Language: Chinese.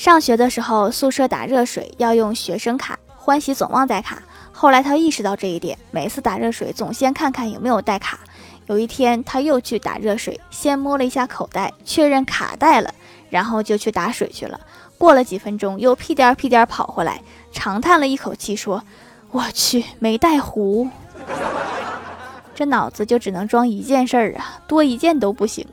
上学的时候宿舍打热水要用学生卡欢喜总忘带卡。后来他意识到这一点每次打热水总先看看有没有带卡。有一天他又去打热水先摸了一下口袋确认卡带了然后就去打水去了。过了几分钟又屁颠儿屁颠儿跑回来长叹了一口气说我去没带壶。这脑子就只能装一件事儿啊。多一件都不行